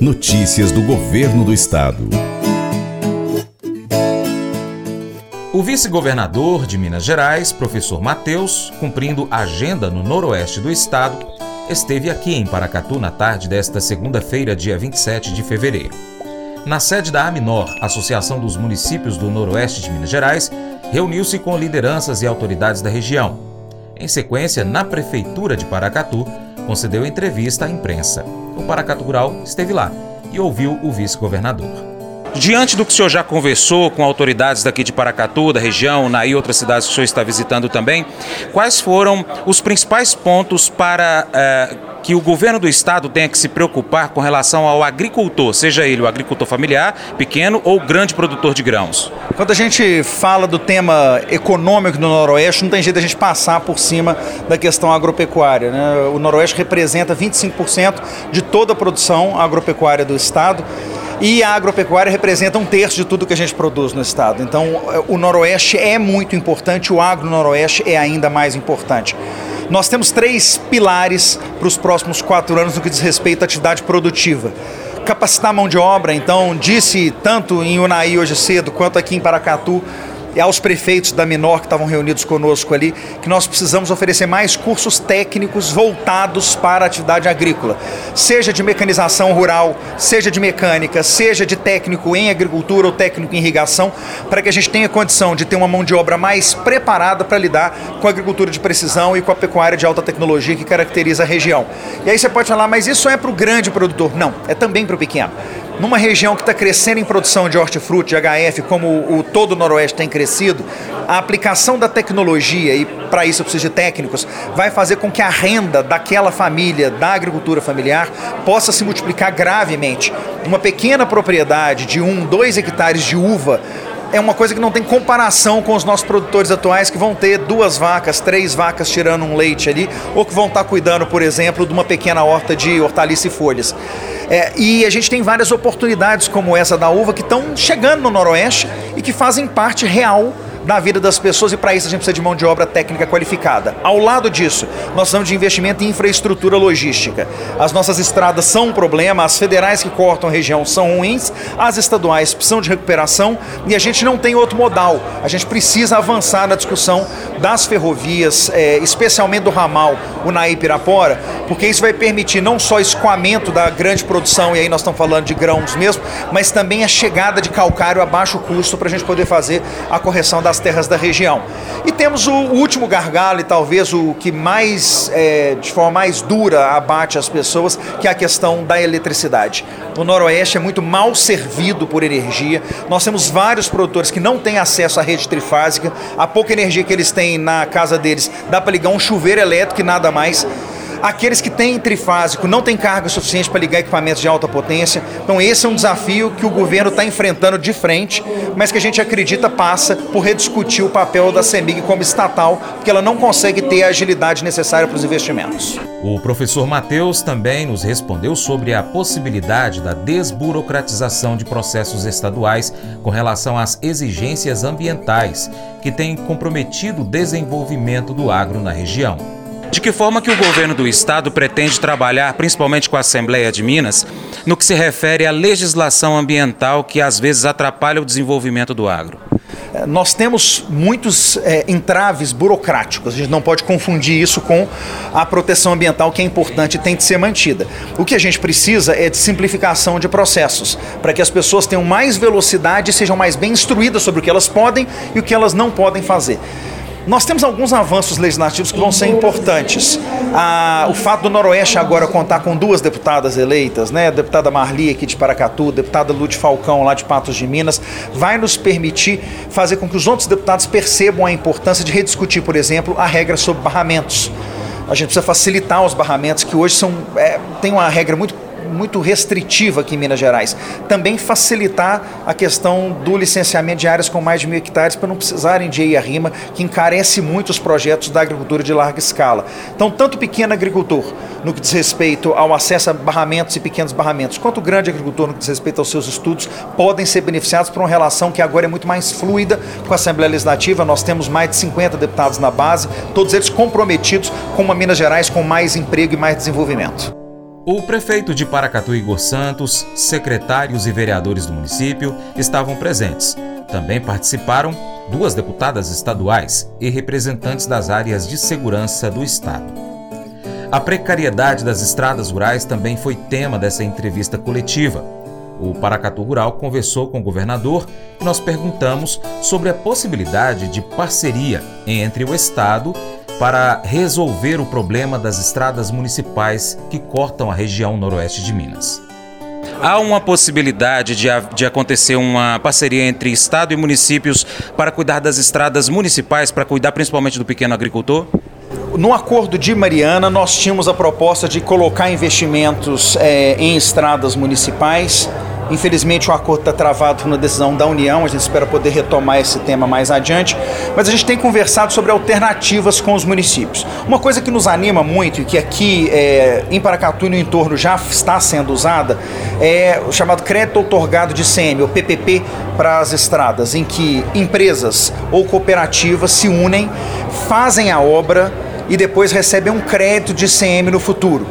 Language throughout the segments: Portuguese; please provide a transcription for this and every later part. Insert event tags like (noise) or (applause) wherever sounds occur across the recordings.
Notícias do Governo do Estado. O vice-governador de Minas Gerais, professor Matheus, cumprindo agenda no noroeste do estado, esteve aqui em Paracatu na tarde desta segunda-feira, dia 27 de fevereiro. Na sede da Aminor, Associação dos Municípios do Noroeste de Minas Gerais, reuniu-se com lideranças e autoridades da região. Em sequência, na Prefeitura de Paracatu, concedeu entrevista à imprensa. O Paracatu Rural esteve lá e ouviu o vice-governador. Diante do que o senhor já conversou com autoridades daqui de Paracatu, da região, na e outras cidades que o senhor está visitando também, quais foram os principais pontos para eh, que o governo do estado tenha que se preocupar com relação ao agricultor, seja ele o agricultor familiar, pequeno ou grande produtor de grãos? Quando a gente fala do tema econômico do Noroeste, não tem jeito a gente passar por cima da questão agropecuária. Né? O Noroeste representa 25% de toda a produção agropecuária do estado. E a agropecuária representa um terço de tudo que a gente produz no estado. Então, o Noroeste é muito importante, o agro Noroeste é ainda mais importante. Nós temos três pilares para os próximos quatro anos no que diz respeito à atividade produtiva. Capacitar mão de obra, então, disse tanto em Unai hoje cedo quanto aqui em Paracatu, e aos prefeitos da Menor que estavam reunidos conosco ali, que nós precisamos oferecer mais cursos técnicos voltados para a atividade agrícola, seja de mecanização rural, seja de mecânica, seja de técnico em agricultura ou técnico em irrigação, para que a gente tenha condição de ter uma mão de obra mais preparada para lidar com a agricultura de precisão e com a pecuária de alta tecnologia que caracteriza a região. E aí você pode falar, mas isso é para o grande produtor? Não, é também para o pequeno numa região que está crescendo em produção de hortifruti, de HF, como o, todo o Noroeste tem crescido, a aplicação da tecnologia, e para isso eu preciso de técnicos, vai fazer com que a renda daquela família, da agricultura familiar, possa se multiplicar gravemente. Uma pequena propriedade de um, dois hectares de uva é uma coisa que não tem comparação com os nossos produtores atuais que vão ter duas vacas, três vacas tirando um leite ali, ou que vão estar cuidando, por exemplo, de uma pequena horta de hortaliça e folhas. É, e a gente tem várias oportunidades como essa da uva que estão chegando no Noroeste e que fazem parte real na vida das pessoas e para isso a gente precisa de mão de obra técnica qualificada. Ao lado disso, nós precisamos de investimento em infraestrutura logística. As nossas estradas são um problema, as federais que cortam a região são ruins, as estaduais precisam de recuperação e a gente não tem outro modal. A gente precisa avançar na discussão das ferrovias, é, especialmente do ramal Unai Pirapora, porque isso vai permitir não só escoamento da grande produção, e aí nós estamos falando de grãos mesmo, mas também a chegada de calcário a baixo custo para a gente poder fazer a correção das terras da região. E temos o último gargalo, e talvez o que mais, é, de forma mais dura, abate as pessoas, que é a questão da eletricidade. O Noroeste é muito mal servido por energia. Nós temos vários produtores que não têm acesso à rede trifásica. A pouca energia que eles têm na casa deles dá para ligar um chuveiro elétrico e nada mais. Aqueles que têm trifásico não têm carga suficiente para ligar equipamentos de alta potência. Então, esse é um desafio que o governo está enfrentando de frente, mas que a gente acredita passa por rediscutir o papel da CEMIG como estatal, porque ela não consegue ter a agilidade necessária para os investimentos. O professor Matheus também nos respondeu sobre a possibilidade da desburocratização de processos estaduais com relação às exigências ambientais que têm comprometido o desenvolvimento do agro na região. De que forma que o governo do estado pretende trabalhar, principalmente com a Assembleia de Minas, no que se refere à legislação ambiental que às vezes atrapalha o desenvolvimento do agro? É, nós temos muitos é, entraves burocráticos, a gente não pode confundir isso com a proteção ambiental que é importante e tem de ser mantida. O que a gente precisa é de simplificação de processos, para que as pessoas tenham mais velocidade e sejam mais bem instruídas sobre o que elas podem e o que elas não podem fazer. Nós temos alguns avanços legislativos que vão ser importantes. Ah, o fato do Noroeste agora contar com duas deputadas eleitas, né? A deputada Marli aqui de Paracatu, a deputada Lute Falcão lá de Patos de Minas, vai nos permitir fazer com que os outros deputados percebam a importância de rediscutir, por exemplo, a regra sobre barramentos. A gente precisa facilitar os barramentos que hoje são é, tem uma regra muito muito restritiva aqui em Minas Gerais. Também facilitar a questão do licenciamento de áreas com mais de mil hectares para não precisarem de EIA-RIMA, que encarece muito os projetos da agricultura de larga escala. Então, tanto o pequeno agricultor, no que diz respeito ao acesso a barramentos e pequenos barramentos, quanto o grande agricultor, no que diz respeito aos seus estudos, podem ser beneficiados por uma relação que agora é muito mais fluida com a Assembleia Legislativa. Nós temos mais de 50 deputados na base, todos eles comprometidos com uma Minas Gerais com mais emprego e mais desenvolvimento. O prefeito de Paracatu, Igor Santos, secretários e vereadores do município estavam presentes. Também participaram duas deputadas estaduais e representantes das áreas de segurança do Estado. A precariedade das estradas rurais também foi tema dessa entrevista coletiva. O Paracatu Rural conversou com o governador e nós perguntamos sobre a possibilidade de parceria entre o Estado para resolver o problema das estradas municipais que cortam a região noroeste de Minas. Há uma possibilidade de, de acontecer uma parceria entre Estado e municípios para cuidar das estradas municipais, para cuidar principalmente do pequeno agricultor? No acordo de Mariana, nós tínhamos a proposta de colocar investimentos é, em estradas municipais Infelizmente, o acordo está travado uma decisão da União, a gente espera poder retomar esse tema mais adiante, mas a gente tem conversado sobre alternativas com os municípios. Uma coisa que nos anima muito e que aqui é, em Paracatu e no entorno já está sendo usada é o chamado crédito otorgado de CM, ou PPP, para as estradas, em que empresas ou cooperativas se unem, fazem a obra e depois recebem um crédito de CM no futuro.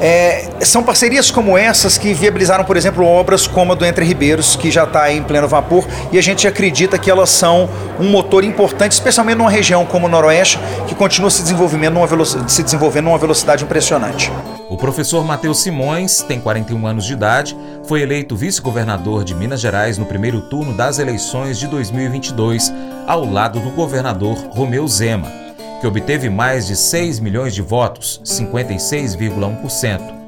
É, são parcerias como essas que viabilizaram, por exemplo, obras como a do Entre Ribeiros, que já está em pleno vapor, e a gente acredita que elas são um motor importante, especialmente numa região como o Noroeste, que continua se desenvolvendo numa velocidade, se desenvolvendo numa velocidade impressionante. O professor Matheus Simões tem 41 anos de idade, foi eleito vice-governador de Minas Gerais no primeiro turno das eleições de 2022, ao lado do governador Romeu Zema que obteve mais de 6 milhões de votos, 56,1%.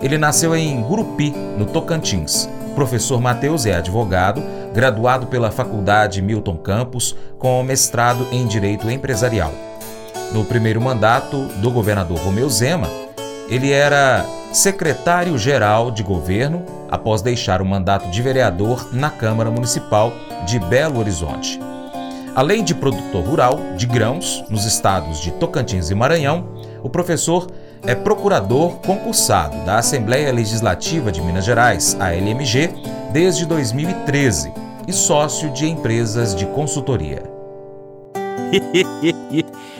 Ele nasceu em Gurupi, no Tocantins. Professor Mateus é advogado, graduado pela Faculdade Milton Campos, com mestrado em Direito Empresarial. No primeiro mandato do governador Romeu Zema, ele era secretário-geral de governo após deixar o mandato de vereador na Câmara Municipal de Belo Horizonte. Além de produtor rural de grãos nos estados de Tocantins e Maranhão, o professor é procurador concursado da Assembleia Legislativa de Minas Gerais, a LMG, desde 2013 e sócio de empresas de consultoria. (laughs)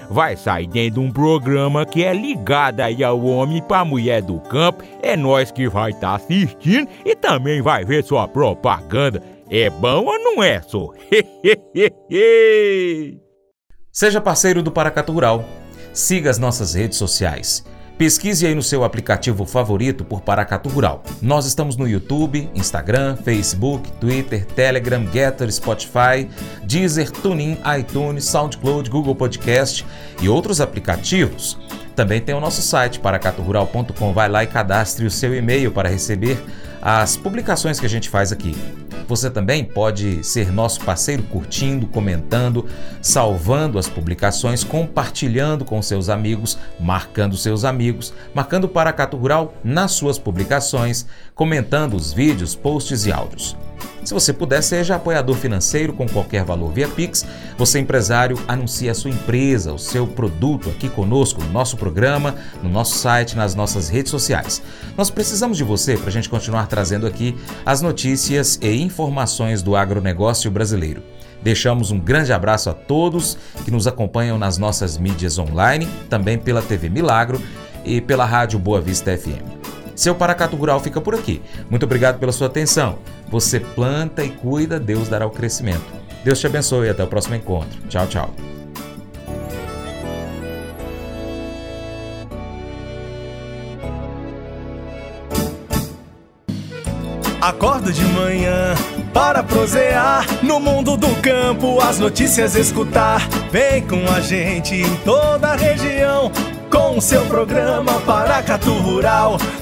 vai sair dentro de um programa que é ligado aí ao homem para mulher do campo. É nós que vai estar tá assistindo e também vai ver sua propaganda. É bom ou não é, só? (laughs) Seja parceiro do Paracatu Rural. Siga as nossas redes sociais. Pesquise aí no seu aplicativo favorito por Paracatu Rural. Nós estamos no YouTube, Instagram, Facebook, Twitter, Telegram, Getter, Spotify, Deezer, TuneIn, iTunes, SoundCloud, Google Podcast e outros aplicativos. Também tem o nosso site paracaturural.com. Vai lá e cadastre o seu e-mail para receber as publicações que a gente faz aqui. Você também pode ser nosso parceiro curtindo, comentando, salvando as publicações, compartilhando com seus amigos, marcando seus amigos, marcando Paracato Rural nas suas publicações, comentando os vídeos, posts e áudios. Se você puder, seja apoiador financeiro com qualquer valor via Pix. Você, empresário, anuncie a sua empresa, o seu produto aqui conosco, no nosso programa, no nosso site, nas nossas redes sociais. Nós precisamos de você para a gente continuar trazendo aqui as notícias e informações do agronegócio brasileiro. Deixamos um grande abraço a todos que nos acompanham nas nossas mídias online, também pela TV Milagro e pela Rádio Boa Vista FM. Seu Paracato Rural fica por aqui. Muito obrigado pela sua atenção. Você planta e cuida, Deus dará o crescimento. Deus te abençoe e até o próximo encontro. Tchau, tchau. Acorda de manhã para prosear no mundo do campo, as notícias escutar. Vem com a gente em toda a região com o seu programa Paracatu Rural.